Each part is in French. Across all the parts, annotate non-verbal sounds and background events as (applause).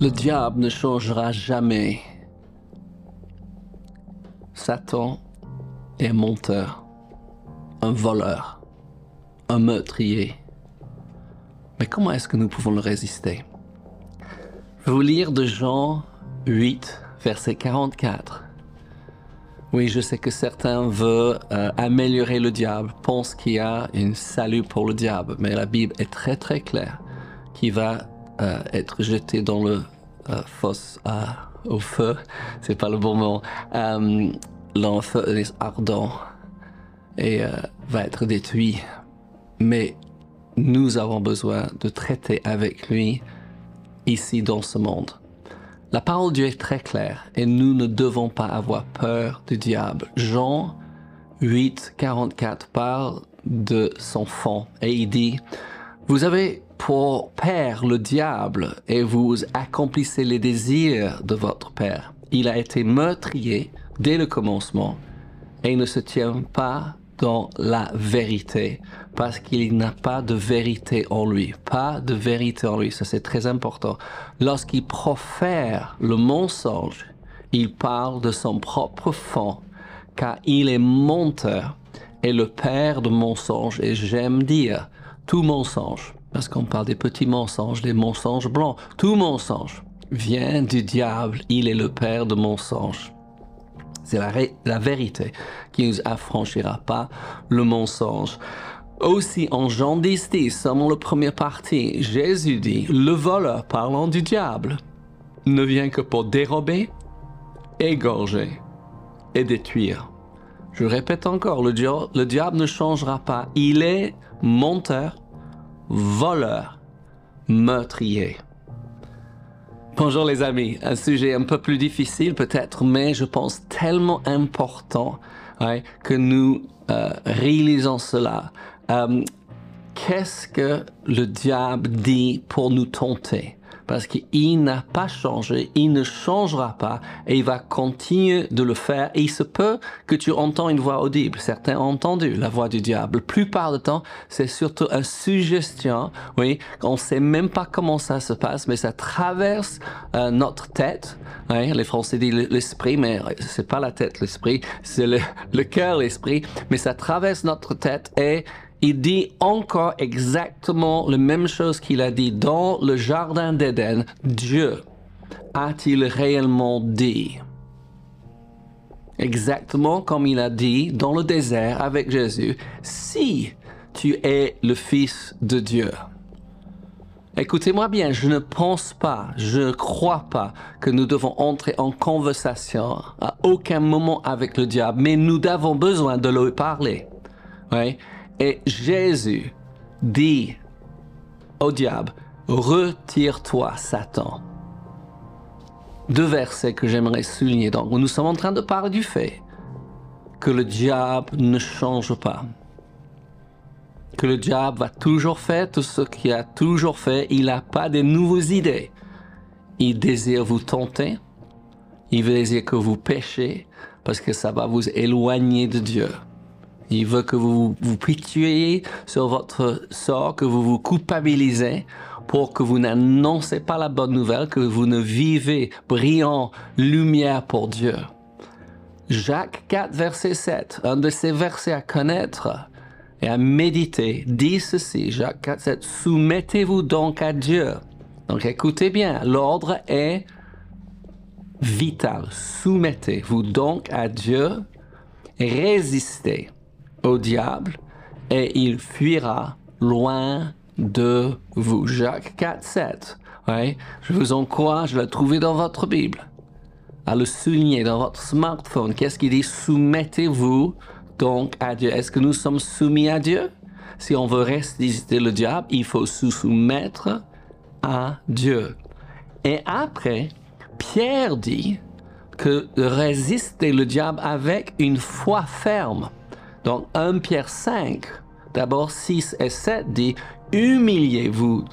Le diable ne changera jamais. Satan est un menteur, un voleur, un meurtrier. Mais comment est-ce que nous pouvons le résister? Je vais vous lire de Jean 8, verset 44. Oui, je sais que certains veulent euh, améliorer le diable, pensent qu'il y a un salut pour le diable, mais la Bible est très très claire qu'il va euh, être jeté dans le euh, fosse au feu, c'est pas le bon mot, l'enfeu est ardent et va être détruit. Mais nous avons besoin de traiter avec lui ici dans ce monde. La parole de Dieu est très claire et nous ne devons pas avoir peur du diable. Jean 8, 44 parle de son fond et il dit, vous avez pour père le diable et vous accomplissez les désirs de votre père. Il a été meurtrier dès le commencement et ne se tient pas dans la vérité parce qu'il n'a pas de vérité en lui. Pas de vérité en lui, ça c'est très important. Lorsqu'il profère le mensonge, il parle de son propre fond car il est menteur et le père de mensonges et j'aime dire tout mensonge parce qu'on parle des petits mensonges, des mensonges blancs. Tout mensonge vient du diable, il est le père de mensonges. C'est la, vérité qui nous affranchira pas le mensonge. Aussi, en Jean 10, 10, selon la première partie, Jésus dit, le voleur parlant du diable ne vient que pour dérober, égorger et détruire. Je répète encore, le diable ne changera pas. Il est menteur, voleur, meurtrier. Bonjour les amis, un sujet un peu plus difficile peut-être, mais je pense tellement important que nous euh, réalisons cela. Euh, qu'est-ce que le diable dit pour nous tenter? Parce qu'il n'a pas changé, il ne changera pas et il va continuer de le faire. Et il se peut que tu entends une voix audible. Certains ont entendu la voix du diable. La plupart du temps, c'est surtout une suggestion. Oui, on sait même pas comment ça se passe, mais ça traverse euh, notre tête. Oui, les Français disent l'esprit, mais c'est pas la tête, l'esprit, c'est le, le cœur, l'esprit. Mais ça traverse notre tête et il dit encore exactement la même chose qu'il a dit dans le Jardin d'Éden. Dieu a-t-il réellement dit Exactement comme il a dit dans le désert avec Jésus, si tu es le Fils de Dieu? Écoutez-moi bien, je ne pense pas, je ne crois pas que nous devons entrer en conversation à aucun moment avec le diable, mais nous avons besoin de lui parler. Oui? Et Jésus dit au diable, retire-toi, Satan. Deux versets que j'aimerais souligner. Donc, nous sommes en train de parler du fait que le diable ne change pas. Que le diable va toujours faire tout ce qu'il a toujours fait. Il n'a pas de nouvelles idées. Il désire vous tenter. Il désire que vous péchiez parce que ça va vous éloigner de Dieu. Il veut que vous vous pitié sur votre sort, que vous vous culpabilisez pour que vous n'annoncez pas la bonne nouvelle, que vous ne vivez brillant lumière pour Dieu. Jacques 4, verset 7, un de ces versets à connaître et à méditer, dit ceci, Jacques 4, 7, soumettez-vous donc à Dieu. Donc écoutez bien, l'ordre est vital. Soumettez-vous donc à Dieu, résistez au diable et il fuira loin de vous. Jacques 4, 7. Ouais, je vous encourage à le trouver dans votre Bible, à le souligner dans votre smartphone. Qu'est-ce qu'il dit? Soumettez-vous donc à Dieu. Est-ce que nous sommes soumis à Dieu? Si on veut résister le diable, il faut se soumettre à Dieu. Et après, Pierre dit que résister le diable avec une foi ferme. Donc 1 Pierre 5, d'abord 6 et 7 dit, humiliez-vous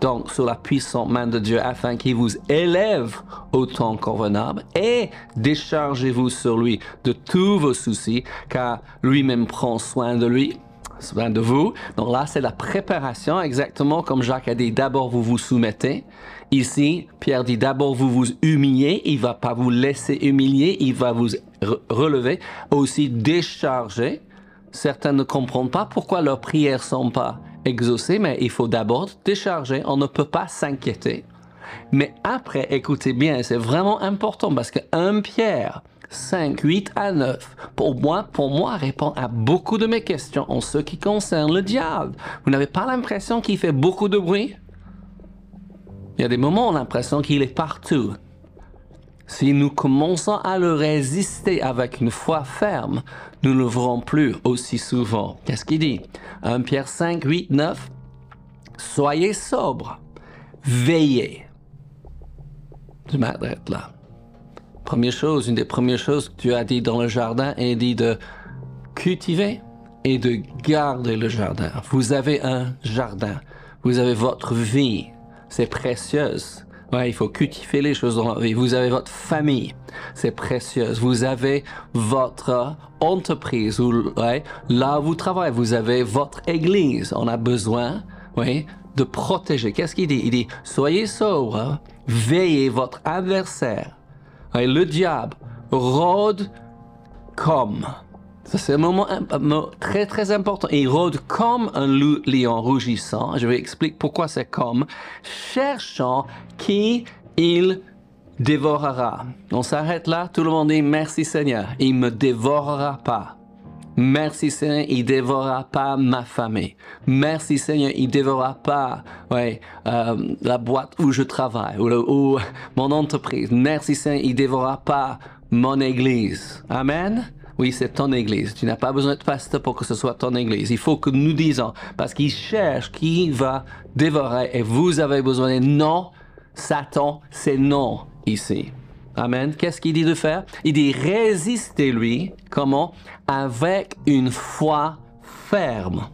donc sous la puissante main de Dieu afin qu'il vous élève au temps convenable et déchargez-vous sur lui de tous vos soucis car lui-même prend soin de lui. besoin de vous. Donc là, c'est la préparation, exactement comme Jacques a dit, d'abord vous vous soumettez. Ici, Pierre dit d'abord vous vous humiliez, il va pas vous laisser humilier, il va vous relever, aussi décharger. Certains ne comprennent pas pourquoi leurs prières sont pas exaucées, mais il faut d'abord décharger. On ne peut pas s'inquiéter. Mais après, écoutez bien, c'est vraiment important parce que un Pierre 5, 8 à 9, pour moi, pour moi, répond à beaucoup de mes questions en ce qui concerne le diable. Vous n'avez pas l'impression qu'il fait beaucoup de bruit? Il y a des moments où on a l'impression qu'il est partout. Si nous commençons à le résister avec une foi ferme, nous ne le verrons plus aussi souvent. Qu'est-ce qu'il dit? 1 Pierre 5, 8, 9. Soyez sobre, veillez. Je m'arrête là. Première chose, une des premières choses que tu as dit dans le jardin est dit de cultiver et de garder le jardin. Vous avez un jardin, vous avez votre vie, c'est précieuse. Ouais, il faut cultiver les choses dans la vie. Vous avez votre famille, c'est précieuse. Vous avez votre entreprise, ouais, là où vous travaillez. Vous avez votre église. On a besoin, ouais, de protéger. Qu'est-ce qu'il dit? Il dit soyez sobre, veillez votre adversaire. Ouais, le diable rôde comme ça, c'est un moment, très, très important. Il rôde comme un lion rougissant. Je vais expliquer pourquoi c'est comme. Cherchant qui il dévorera. On s'arrête là. Tout le monde dit merci Seigneur. Il me dévorera pas. Merci Seigneur, il dévorera pas ma famille. Merci Seigneur, il dévorera pas ouais, euh, la boîte où je travaille ou, ou, mon entreprise. Merci Seigneur, il dévorera pas mon église. Amen. Oui, c'est ton église. Tu n'as pas besoin de pasteur pour que ce soit ton église. Il faut que nous disons, parce qu'il cherche qui va dévorer et vous avez besoin de non. Satan, c'est non ici. Amen. Qu'est-ce qu'il dit de faire? Il dit résister lui. Comment? Avec une foi ferme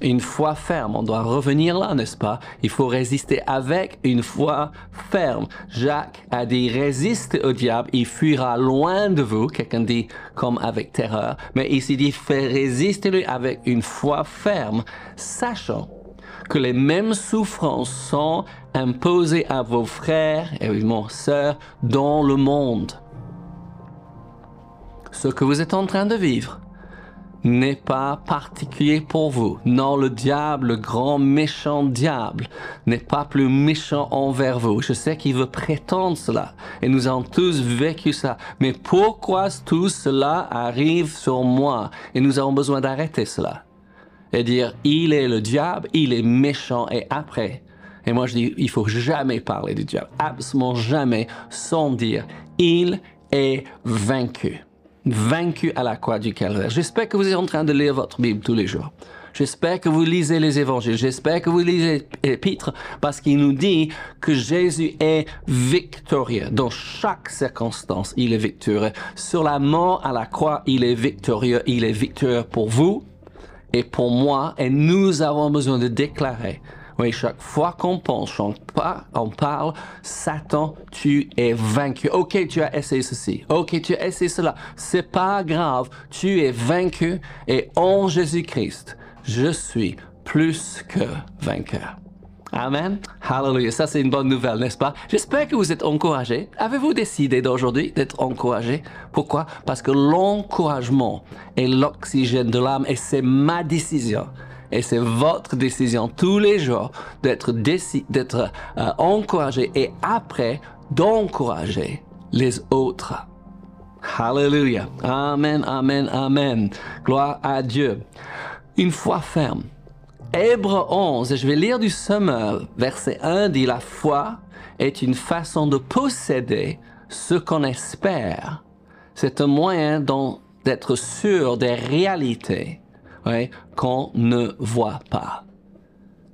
une foi ferme. On doit revenir là, n'est-ce pas? Il faut résister avec une foi ferme. Jacques a dit résiste au diable, il fuira loin de vous. Quelqu'un dit comme avec terreur. Mais ici dit fait résister-lui avec une foi ferme, sachant que les mêmes souffrances sont imposées à vos frères et vos sœurs dans le monde. Ce que vous êtes en train de vivre, n'est pas particulier pour vous. Non, le diable, le grand méchant diable, n'est pas plus méchant envers vous. Je sais qu'il veut prétendre cela, et nous avons tous vécu ça. Mais pourquoi tout cela arrive sur moi Et nous avons besoin d'arrêter cela? Et dire, il est le diable, il est méchant, et après, et moi je dis, il faut jamais parler du diable, absolument jamais, sans dire, il est vaincu vaincu à la croix du calvaire. J'espère que vous êtes en train de lire votre Bible tous les jours. J'espère que vous lisez les évangiles. J'espère que vous lisez l'épître parce qu'il nous dit que Jésus est victorieux. Dans chaque circonstance, il est victorieux. Sur la mort à la croix, il est victorieux. Il est victorieux pour vous et pour moi. Et nous avons besoin de déclarer oui, chaque fois qu'on pense, on, on parle, Satan, tu es vaincu. Ok, tu as essayé ceci. Ok, tu as essayé cela. C'est pas grave. Tu es vaincu et en Jésus-Christ, je suis plus que vainqueur. Amen. Hallelujah. Ça, c'est une bonne nouvelle, n'est-ce pas? J'espère que vous êtes encouragés. Avez-vous décidé d'aujourd'hui d'être encouragé? Pourquoi? Parce que l'encouragement est l'oxygène de l'âme et c'est ma décision et c'est votre décision tous les jours d'être d'être euh, encouragé et après d'encourager les autres. Hallelujah. Amen, amen, amen. Gloire à Dieu. Une foi ferme. Hébreu 11, je vais lire du Semeur, verset 1 dit La foi est une façon de posséder ce qu'on espère. C'est un moyen d'être sûr des réalités qu'on ne voit pas.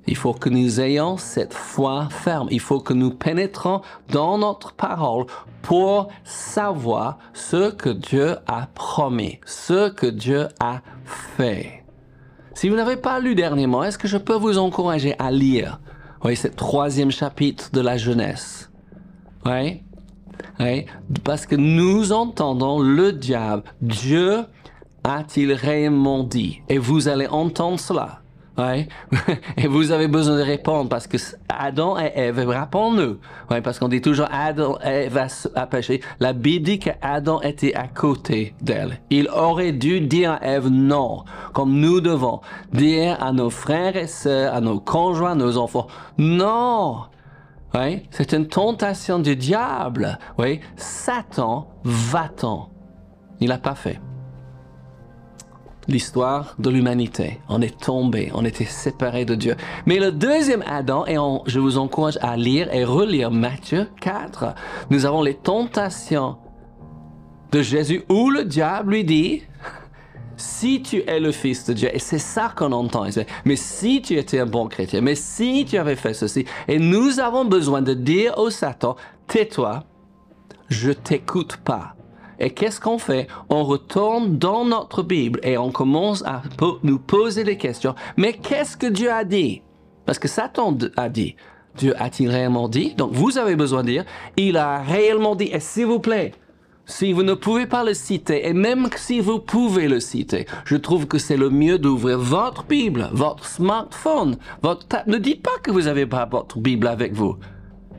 Il faut que nous ayons cette foi ferme. Il faut que nous pénétrons dans notre parole pour savoir ce que Dieu a promis, ce que Dieu a fait. Si vous n'avez pas lu dernièrement, est-ce que je peux vous encourager à lire? Oui, ce troisième chapitre de la jeunesse oui? oui? Parce que nous entendons le diable. Dieu a-t-il réellement dit? Et vous allez entendre cela. Ouais? (laughs) Et vous avez besoin de répondre parce que Adam et Ève répondent-nous. Ouais, parce qu'on dit toujours Adam et Ève a péché. La Bible dit qu'Adam était à côté d'elle. Il aurait dû dire à Ève non, comme nous devons dire à nos frères et sœurs, à nos conjoints, à nos enfants, non. Ouais? C'est une tentation du diable. Oui. Satan va-t'en. Il n'a pas fait l'histoire de l'humanité. On est tombé, on était séparé de Dieu. Mais le deuxième Adam, et je vous encourage à lire et relire Matthieu 4, nous avons les tentations de Jésus où le diable lui dit, si tu es le Fils de Dieu, et c'est ça qu'on entend, mais si tu étais un bon chrétien, mais si tu avais fait ceci, et nous avons besoin de dire au Satan, tais-toi, je t'écoute pas. Et qu'est-ce qu'on fait? On retourne dans notre Bible et on commence à nous poser des questions. Mais qu'est-ce que Dieu a dit? Parce que Satan a dit. Dieu a-t-il réellement dit? Donc vous avez besoin de dire, il a réellement dit. Et s'il vous plaît, si vous ne pouvez pas le citer, et même si vous pouvez le citer, je trouve que c'est le mieux d'ouvrir votre Bible, votre smartphone, votre... Ne dites pas que vous n'avez pas votre Bible avec vous.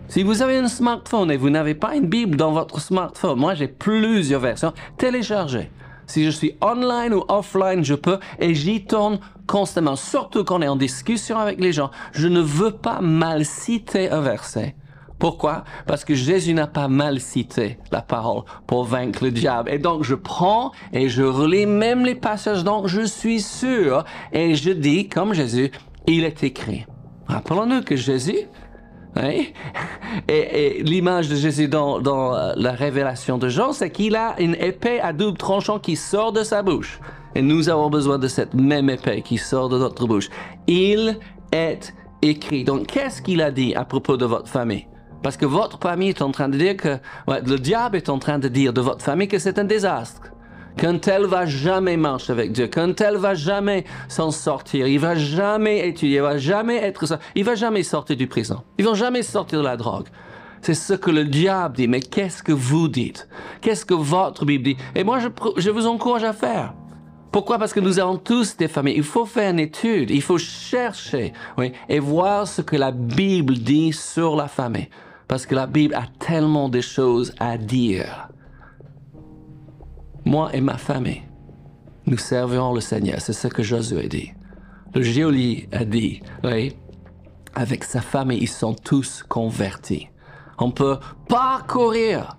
Si vous avez un smartphone et vous n'avez pas une Bible dans votre smartphone, moi j'ai plusieurs versions, téléchargez. Si je suis online ou offline, je peux et j'y tourne constamment, surtout quand on est en discussion avec les gens. Je ne veux pas mal citer un verset. Pourquoi? Parce que Jésus n'a pas mal cité la parole pour vaincre le diable. Et donc je prends et je relis même les passages dont je suis sûr et je dis, comme Jésus, il est écrit. Rappelons-nous que Jésus, (laughs) et, l'image de Jésus dans, euh, la révélation de Jean, c'est qu'il a une épée à double tranchant qui sort de sa bouche. Et nous avons besoin de cette même épée qui sort de notre bouche. Il est écrit. Donc, qu'est-ce qu'il a dit à propos de votre famille? Parce que votre famille est en train de dire que, le diable est en train de dire de votre famille que c'est un désastre qu'un tel va jamais marcher avec Dieu, qu'un tel va jamais s'en sortir, il va jamais étudier, il va jamais être ça, il va jamais sortir du prison, il va jamais sortir de la drogue. C'est ce que le diable dit, mais qu'est-ce que vous dites? Qu'est-ce que votre Bible dit? Et moi, je, je vous encourage à faire. Pourquoi? Parce que nous avons tous des familles. Il faut faire une étude, il faut chercher oui, et voir ce que la Bible dit sur la famille. Parce que la Bible a tellement de choses à dire moi et ma famille, nous servirons le Seigneur. C'est ce que Josué dit. Le Géoli a dit, oui, avec sa famille, ils sont tous convertis. On peut parcourir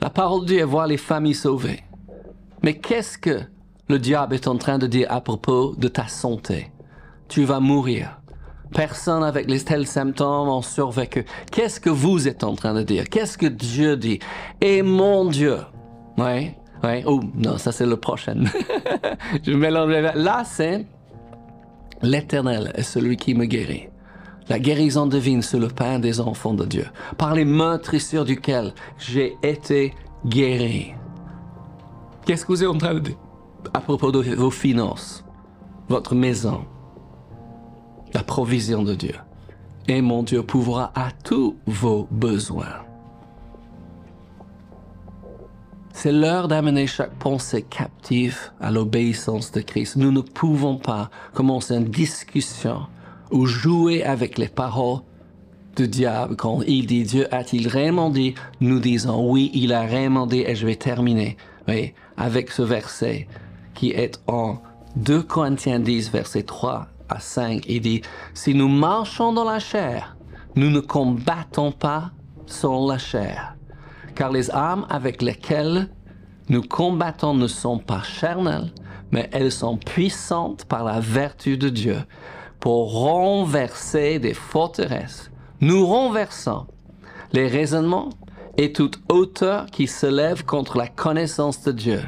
la parole de Dieu et voir les familles sauvées. Mais qu'est-ce que le diable est en train de dire à propos de ta santé? Tu vas mourir. Personne avec les tels symptômes ont survécu. Qu'est-ce que vous êtes en train de dire? Qu'est-ce que Dieu dit? Et mon Dieu, oui, Ouais. Oh, non, ça c'est le prochain. (laughs) je mélange. Là, c'est l'Éternel est celui qui me guérit. La guérison divine sur le pain des enfants de Dieu, par les meurtrissures duquel j'ai été guéri. Qu'est-ce que vous êtes en train de dire? À propos de vos finances, votre maison, la provision de Dieu? Et mon Dieu pourra à tous vos besoins. C'est l'heure d'amener chaque pensée captive à l'obéissance de Christ. Nous ne pouvons pas commencer une discussion ou jouer avec les paroles du diable quand il dit Dieu a-t-il réellement dit? Nous disons oui, il a réellement dit et je vais terminer oui, avec ce verset qui est en 2 Corinthiens 10, verset 3 à 5. Il dit Si nous marchons dans la chair, nous ne combattons pas sans la chair car les armes avec lesquelles nous combattons ne sont pas charnelles, mais elles sont puissantes par la vertu de Dieu pour renverser des forteresses. Nous renversons les raisonnements et toute hauteur qui se lève contre la connaissance de Dieu.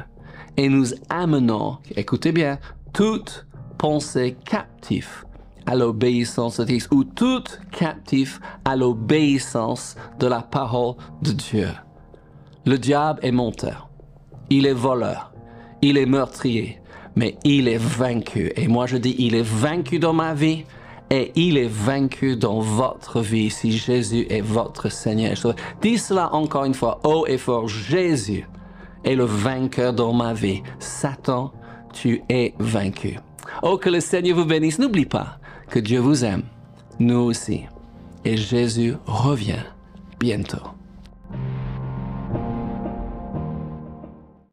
Et nous amenons, écoutez bien, toute pensée captive à l'obéissance de Christ ou toute captive à l'obéissance de la parole de Dieu. Le diable est menteur. Il est voleur. Il est meurtrier. Mais il est vaincu. Et moi je dis, il est vaincu dans ma vie. Et il est vaincu dans votre vie si Jésus est votre Seigneur. dis cela encore une fois, haut et fort. Jésus est le vainqueur dans ma vie. Satan, tu es vaincu. Oh, que le Seigneur vous bénisse. N'oublie pas que Dieu vous aime, nous aussi. Et Jésus revient bientôt.